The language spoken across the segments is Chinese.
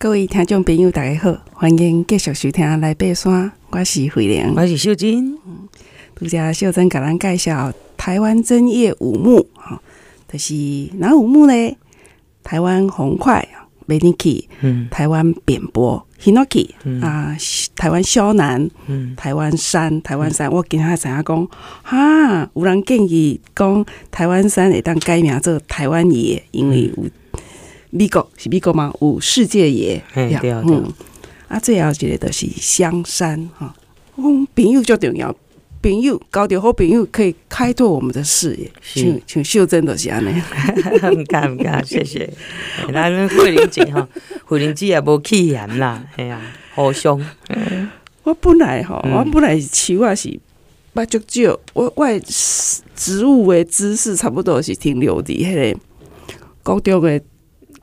各位听众朋友，大家好，欢迎继续收听《来爬山》，我是慧玲，我是秀珍。嗯，拄则秀珍甲咱介绍台湾针叶五木，哈，就是哪五木呢？台湾红桧 Maniki 嗯，台湾扁柏 Hinoki，嗯啊，台湾肖楠，嗯，台湾山，台湾杉，我今仔知影讲，哈，有人建议讲台湾山会当改名做台湾椰，因为有。美国是美国吗？有世界野，对对。嗯，啊，最后一个就是香山哈。嗯，朋友最重要，朋友交到好朋友可以开拓我们的视野。像像秀珍都是安尼。唔敢唔敢，谢谢。咱慧玲姐哈，慧玲姐也无气言啦，哎呀，好凶。我本来哈，我本来是树啊是八九九，我我植物的知识差不多是停留伫迄个高中的。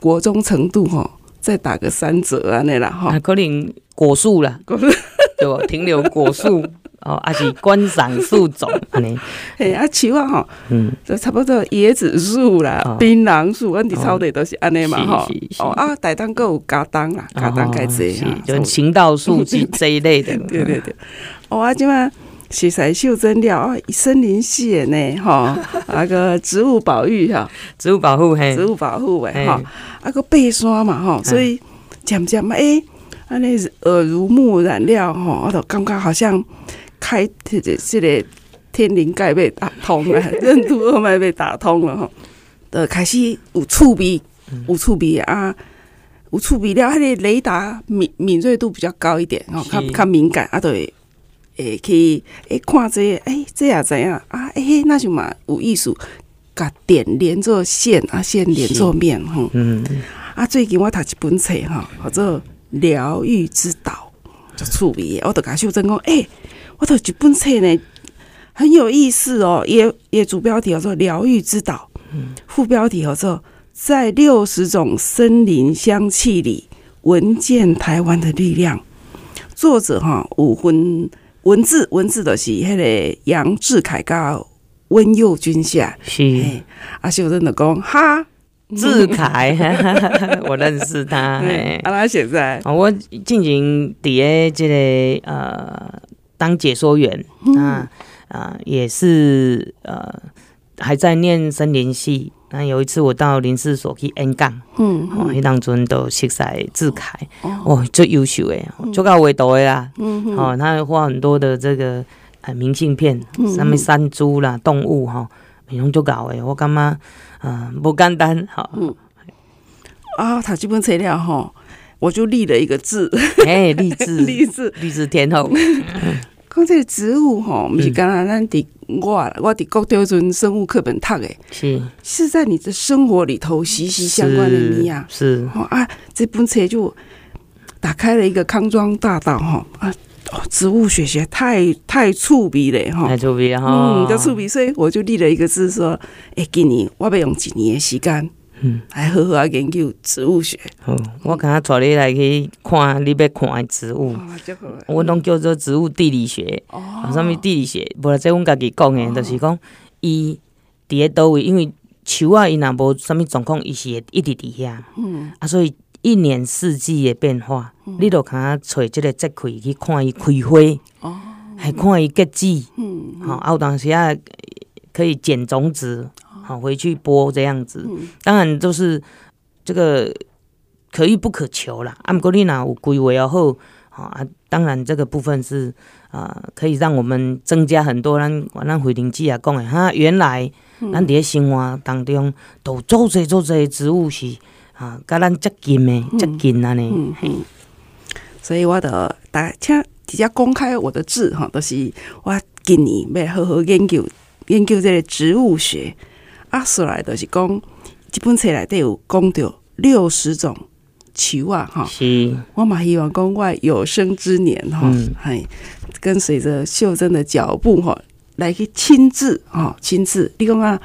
国中程度哈，再打个三折啊，那啦哈，可能果树啦，对吧？停留果树 哦，还是观赏树种安尼。嘿，啊树啊哈，嗯，就差不多椰子树啦、槟榔树，阮伫草地都是安尼嘛哈。哦啊，台东阁有加当啦，嘎当该这样，就行道树这这一类的。对对对，哦啊，今嘛。是在秀珍了啊，森林系的呢，吼，那 个植物保育哈，植物保护嘿，植物保护诶吼，啊个爬山嘛吼，所以渐渐嘛诶，安尼耳濡目染了吼，我都感觉好像开这个这个天灵盖被打通了，任督二脉被打通了吼，的开始有触鼻，有触鼻啊，有触鼻了，它的雷达敏敏锐度比较高一点哦，较较敏感啊，对。诶，去诶看这个，诶，这也怎样啊？诶，那就嘛有意思，甲点连做线啊，线连做面，吼。嗯。啊，最近我读一本册哈，叫做《疗愈之岛》，就趣味。我都甲秀真讲，诶，我读一本册呢，很有意思哦。也也主标题叫做《疗愈之岛》，嗯，副标题叫做在六十种森林香气里闻见台湾的力量。作者哈，五分。文字文字的是迄个杨志凯甲温佑君夏，是。阿秀真的讲哈志凯，我认识他。阿拉现在，我进行底下这个呃当解说员啊啊，也是呃还在念森林系。那有一次我到林试所去演讲，嗯，哦，迄当阵都识识志凯，哦，最优秀诶，最高维度诶啦，嗯，哦，他画很多的这个呃明信片，上面山猪啦、动物哈，内容就搞诶，我感觉嗯不简单，哈，嗯，啊，他基本材料哈，我就立了一个字，哎，励志，励志，励志天后。讲这个植物吼，不是刚刚咱伫我我伫国中阵生物课本读诶，是。是在你的生活里头息息相关的你啊，是啊，这本册就打开了一个康庄大道哈啊，植物学学太太趣味了哈，太趣味哈，嗯，就趣味，所以我就立了一个字说，诶，今年我要用一年的时间。嗯，来好好研究植物学。好，我刚刚带你来去看你要看的植物。哦、我拢叫做植物地理学。哦。什么地理学？无啦，这阮家己讲的，就是讲伊伫咧倒位，因为树啊，伊若无什物状况，伊是会一直伫遐。嗯。啊，所以一年四季的变化，嗯、你都看啊，找这个节气去看伊开花。哦。还看伊结籽。嗯。好，啊，有当时啊，可以捡种子。好，回去播这样子，当然都是这个可遇不可求啦。阿姆格丽娜，我归为要后，啊，当然这个部分是啊，可以让我们增加很多。咱咱慧玲姐啊讲的哈，原来咱伫生活当中都做这做这植物是啊，跟咱接近的接近安尼。嗯嗯。所以我的大家直接公开我的字哈，都是我今年要好好研究研究这个植物学。啊，说来就是讲，这本册内底有讲到六十种树啊，哈，是，我嘛希望讲我有生之年哈，还、嗯、跟随着秀珍的脚步哈，来去亲自哈，亲自，你讲啊，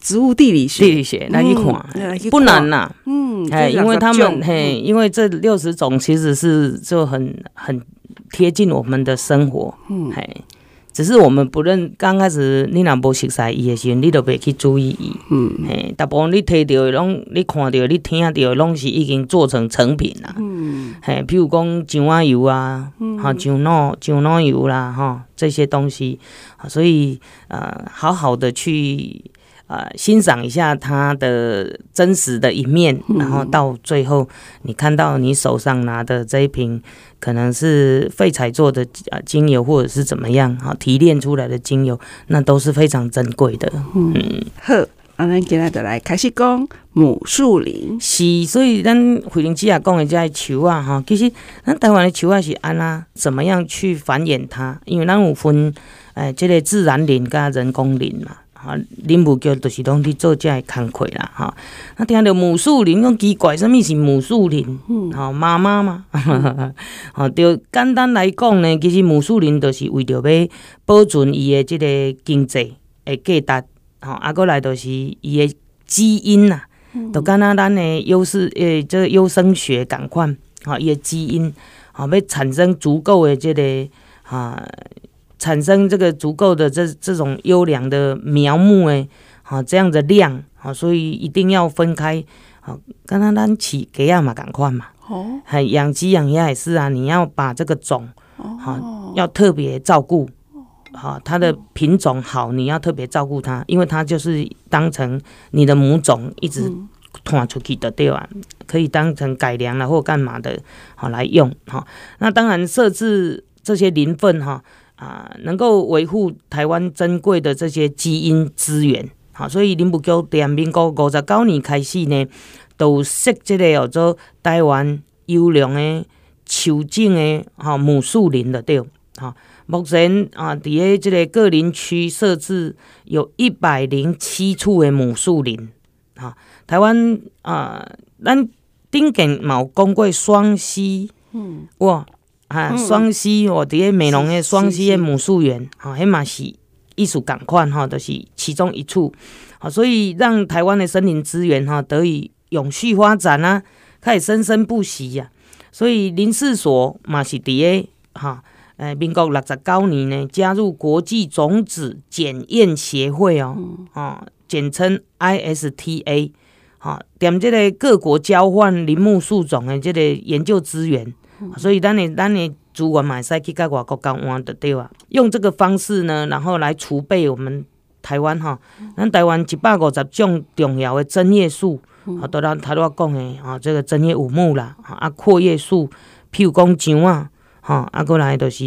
植物地理学，地理学来去看，嗯、不难呐，嗯，哎，因为他们嘿，因为这六十种其实是就很很贴近我们的生活，嗯，嘿。只是我们不认，刚开始你若无熟悉伊的时候，你都袂去注意伊。嗯，嘿，大部分你摕到的拢，你看到、你听到的拢是已经做成成品啦。嗯，嘿，譬如讲酱啊油啊，哈、嗯，酱脑酱脑油啦，哈，这些东西，所以呃，好好的去。呃，欣赏一下它的真实的一面，然后到最后，你看到你手上拿的这一瓶，可能是废材做的啊精油，或者是怎么样哈提炼出来的精油，那都是非常珍贵的。嗯，好，啊，咱今日就来开始讲母树林。是，所以咱惠灵姐也讲的这树啊，哈，其实咱台湾的树啊是安那怎么样去繁衍它？因为咱有分，哎，这个自然林跟人工林嘛。啊，林务局就是拢去做这个工课啦，哈。那听到母树林，讲奇怪，什物是母树林？嗯，妈妈嘛，好，就简单来讲呢，其实母树林就是为着要保存伊的即个经济的价值，吼，啊，过来就是伊的基因呐，就敢若咱的优势诶，这个优生学共款，好，伊的基因，吼，要产生足够的这个啊。产生这个足够的这这种优良的苗木诶，好这样的量，好，所以一定要分开，好，刚刚咱起给亚嘛赶快嘛，哦，还养鸡养鸭也是啊，你要把这个种，好，要特别照顾，好，它的品种好，你要特别照顾它，因为它就是当成你的母种一直传出去的对吧？可以当成改良了或干嘛的，好来用，好，那当然设置这些林分哈。啊，能够维护台湾珍贵的这些基因资源，好，所以林务局在民国五十九年开始呢，都设这个叫做台湾优良的树种的哈母树林的对，好，目前啊，伫个这个各林区设置有一百零七处的母树林，哈，台湾啊，咱顶近嘛有讲过双溪，嗯，哇。啊，双溪哦，伫个美容的双溪的母树园，哈，迄嘛是艺术港款哈，都是其中一处，好，所以让台湾的森林资源哈得以永续发展啊，开始生生不息呀。所以林氏所嘛是伫个哈，诶，民国六十九年呢加入国际种子检验协会哦，啊，简称 ISTA，哈，踮这个各国交换林木树种的这个研究资源。所以咱的咱的资源嘛，会使去甲外国交换的对吧？用这个方式呢，然后来储备我们台湾哈。咱台湾一百五十种重要的针叶树，啊，都咱头拄仔讲的啊，这个针叶五木啦，啊，阔叶树，譬如讲姜啊，哈，啊，过来就是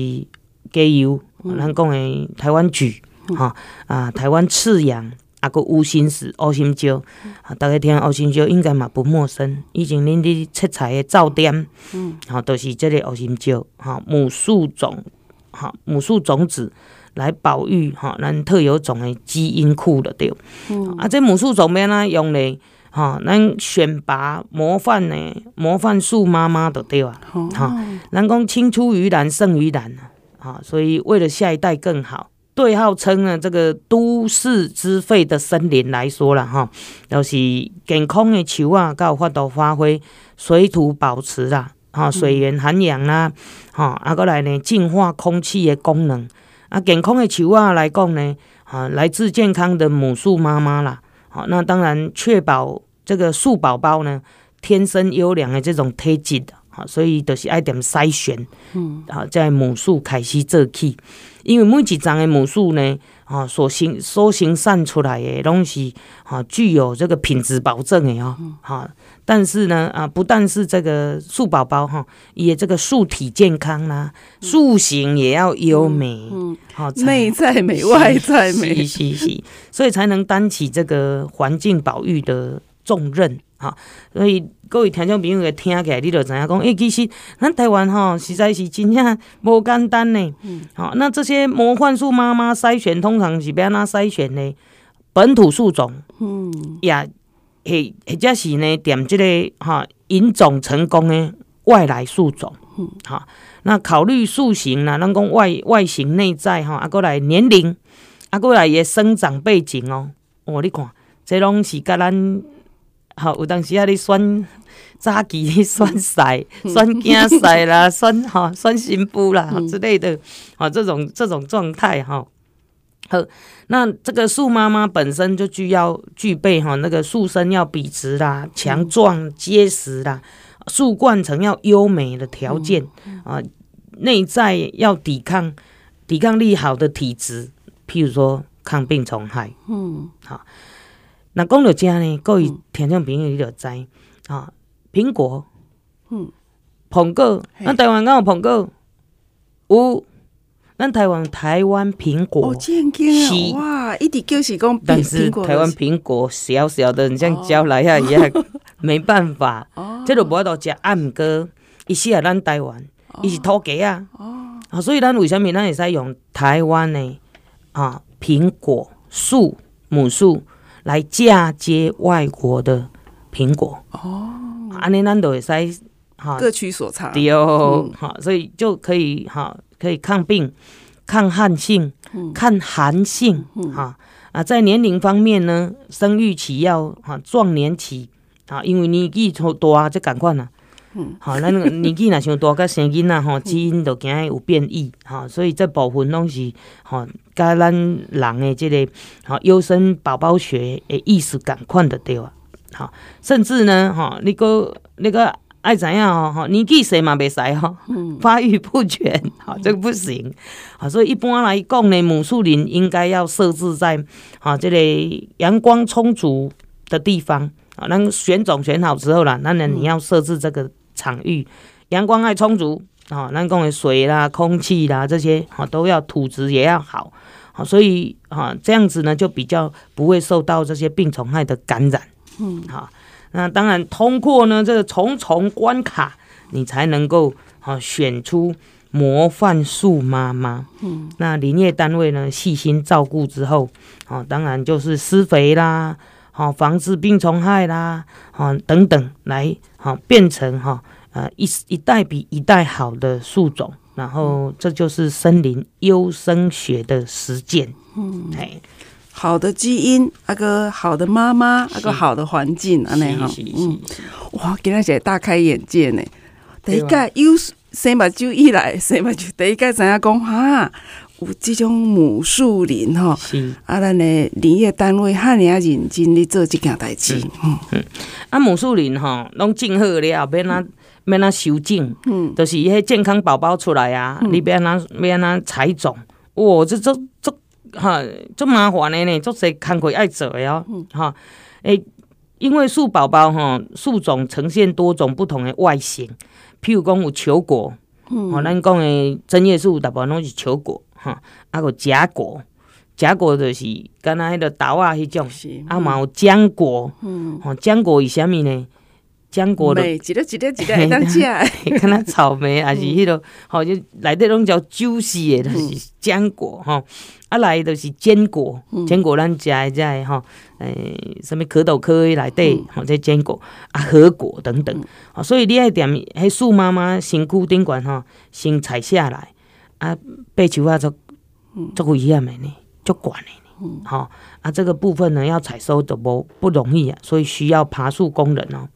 加油，咱讲的台湾菊，哈，啊，台湾赤杨。啊，个乌心石、乌心椒，啊，大家听乌心椒应该嘛不陌生。以前恁伫切菜的灶点，嗯，好，都是即个乌心椒，哈，母树种，哈，母树种子来保育，哈，咱特有种的基因库的对。嗯，啊，这母树种免哪用嘞？哈，咱选拔模范的模范树妈妈的对啊？哈，咱讲青出于蓝胜于蓝，啊，所以为了下一代更好。对号称呢，这个都市之肺的森林来说了哈，就是健康的树啊，才有法度发挥水土保持啦，哈，水源涵养啦，哈，啊，过来呢，净化空气的功能。啊，健康的树啊来讲呢，啊，来自健康的母树妈妈啦，好，那当然确保这个树宝宝呢，天生优良的这种体质的，好，所以就是爱点筛选，嗯，啊，在母树开始做起。因为每一丛的母树呢，啊，所形所形散出来的东西，啊，具有这个品质保证的哦，哈。但是呢，啊，不但是这个树宝宝哈，也这个树体健康啦，树形也要优美，嗯，好，内在美，外在美，是是是，所以才能担起这个环境保育的重任，哈。所以各位听众朋友会听起来，你就知影讲，诶、欸，其实咱台湾吼实在是真正无简单呢。好、嗯，那这些魔幻树妈妈筛选，通常是要安怎筛选呢？本土树种，嗯，也或或者是呢，点这个哈引种成功的外来树种，嗯，好，那考虑树形啦，咱讲外外形内在吼，啊，过来年龄，啊，过来也生长背景哦，哦，你看，这拢是甲咱。好，有当时啊，你选 早期你选婿、选囝婿啦，选哈选新妇啦之类的，啊，这种这种状态哈。好，那这个树妈妈本身就具要具备哈，那个树身要笔直啦、强壮结实啦，树冠层要优美的条件啊，内在要抵抗抵抗力好的体质，譬如说抗病虫害。嗯，好。那讲到这呢，各位听众朋友你就知啊，苹果，嗯，苹果，咱台湾敢有苹果？有，咱台湾台湾苹果，是。哇，一直就是讲，但是台湾苹果小小的，你像蕉来啊一样，没办法，这都无法度食，啊，毋过，伊是啊咱台湾，伊是土鸡啊，啊，所以咱为什么咱会使用台湾的啊苹果树母树？来嫁接外国的苹果。哦，安尼咱都会使哈各取所长。对哦，哈、嗯，所以就可以哈可以抗病、抗旱性、嗯、抗寒性哈、嗯、啊，在年龄方面呢，生育期要哈壮年期啊，因为年纪 trop 大就赶快了。嗯，好，咱 年纪若像大，甲生囡仔吼，基因就惊有变异，哈，所以这部分拢是吼，甲咱人的这个吼优生宝宝学的意识共款的对啊，好，甚至呢，哈，你个那个爱怎样哦，哈，年纪细嘛袂使吼，发育不全，好，这个不行，啊，所以一般来讲呢，母树林应该要设置在哈这个阳光充足的地方，啊，那选种选好之后啦，那呢你要设置这个。场域阳光爱充足啊，那讲的水啦、空气啦这些啊都要，土质也要好，好，所以啊这样子呢就比较不会受到这些病虫害的感染。嗯，好，那当然通过呢这个重重关卡，你才能够啊选出模范树妈妈。嗯，那林业单位呢细心照顾之后，啊当然就是施肥啦。好，防治病虫害啦，好等等，来好变成哈呃一一代比一代好的树种，然后这就是森林优生学的实践。嗯，哎，好的基因，那个好的妈妈，那个好的环境，安尼哈，嗯，哇，今天是大开眼界呢。第一个优生目睭以来，生目就第一个知影讲哈。有即种母树林吼，是。啊，咱的林业单位哈尔啊认真咧做即件代志。嗯嗯，啊母树林吼，拢种好了，免啊免哪修剪，嗯，就是迄健康宝宝出来啊，嗯、你免哪免哪采种，哇，这这这哈，这麻烦的呢，做些工课爱做的哦，哈，诶，因为树宝宝吼，树种呈现多种不同的外形，譬如讲有球果，嗯，哦，咱讲的针叶树大部分拢是球果。哈，啊个荚果，荚果就是敢若迄个豆啊，迄种，啊嘛有浆果，嗯，吼浆果是啥物呢？浆果的，一粒一粒一粒当食，敢若草莓，还是迄个，吼就内底拢叫 juicy 的，就是浆果，吼，啊来就是坚果，坚果咱食的这个吼，诶，什么蝌蚪科内底，吼这坚果，啊核果等等，啊所以你爱踮迄树妈妈身躯顶悬吼，先采下来。啊，背球啊，就足危险的呢，足悬的呢，啊，这个部分呢，要采收都不不容易啊，所以需要爬树工人哦。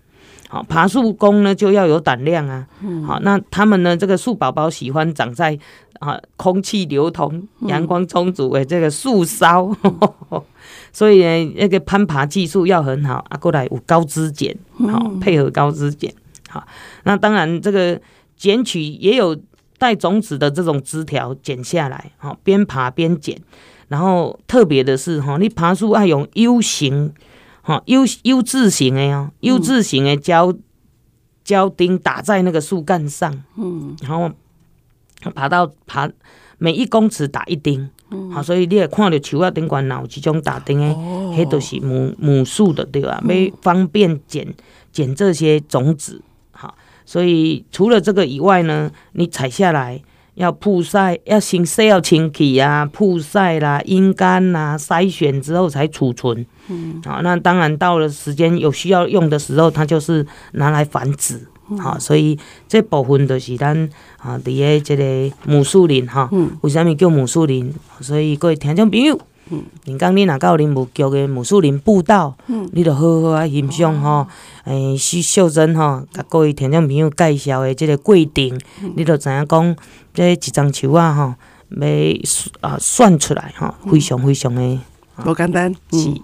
好，爬树工呢就要有胆量啊。好，那他们呢，这个树宝宝喜欢长在啊空气流通、阳光充足的这个树梢，嗯、所以呢，那个攀爬技术要很好啊。过来有高枝剪，好配合高枝剪。好，那当然这个剪取也有。带种子的这种枝条剪下来，哈，边爬边剪，然后特别的是，哈，你爬树要用 U 型，哈，U U 字型的哦，U 字型的胶胶钉打在那个树干上，嗯，然后爬到爬每一公尺打一钉，嗯，好，所以你也看到树啊顶管有这种打钉的，迄都是母母树的对吧？没方便剪剪这些种子。所以除了这个以外呢，你采下来要曝晒，要先晒要清洗啊，曝晒啦、阴干啦、筛选之后才储存。嗯，好，那当然到了时间有需要用的时候，它就是拿来繁殖。好，所以这部分就是咱啊，伫个这个母树林哈。嗯。为什么叫母树林？所以各位听众朋友，人讲你若到林务局的木树林步道，嗯、你着好好啊欣赏吼，诶，徐秀珍吼，甲各位听众朋友介绍的即个过程，嗯、你着知影讲，即一丛树啊吼，要啊选出来吼，非常非常的，无简单，是。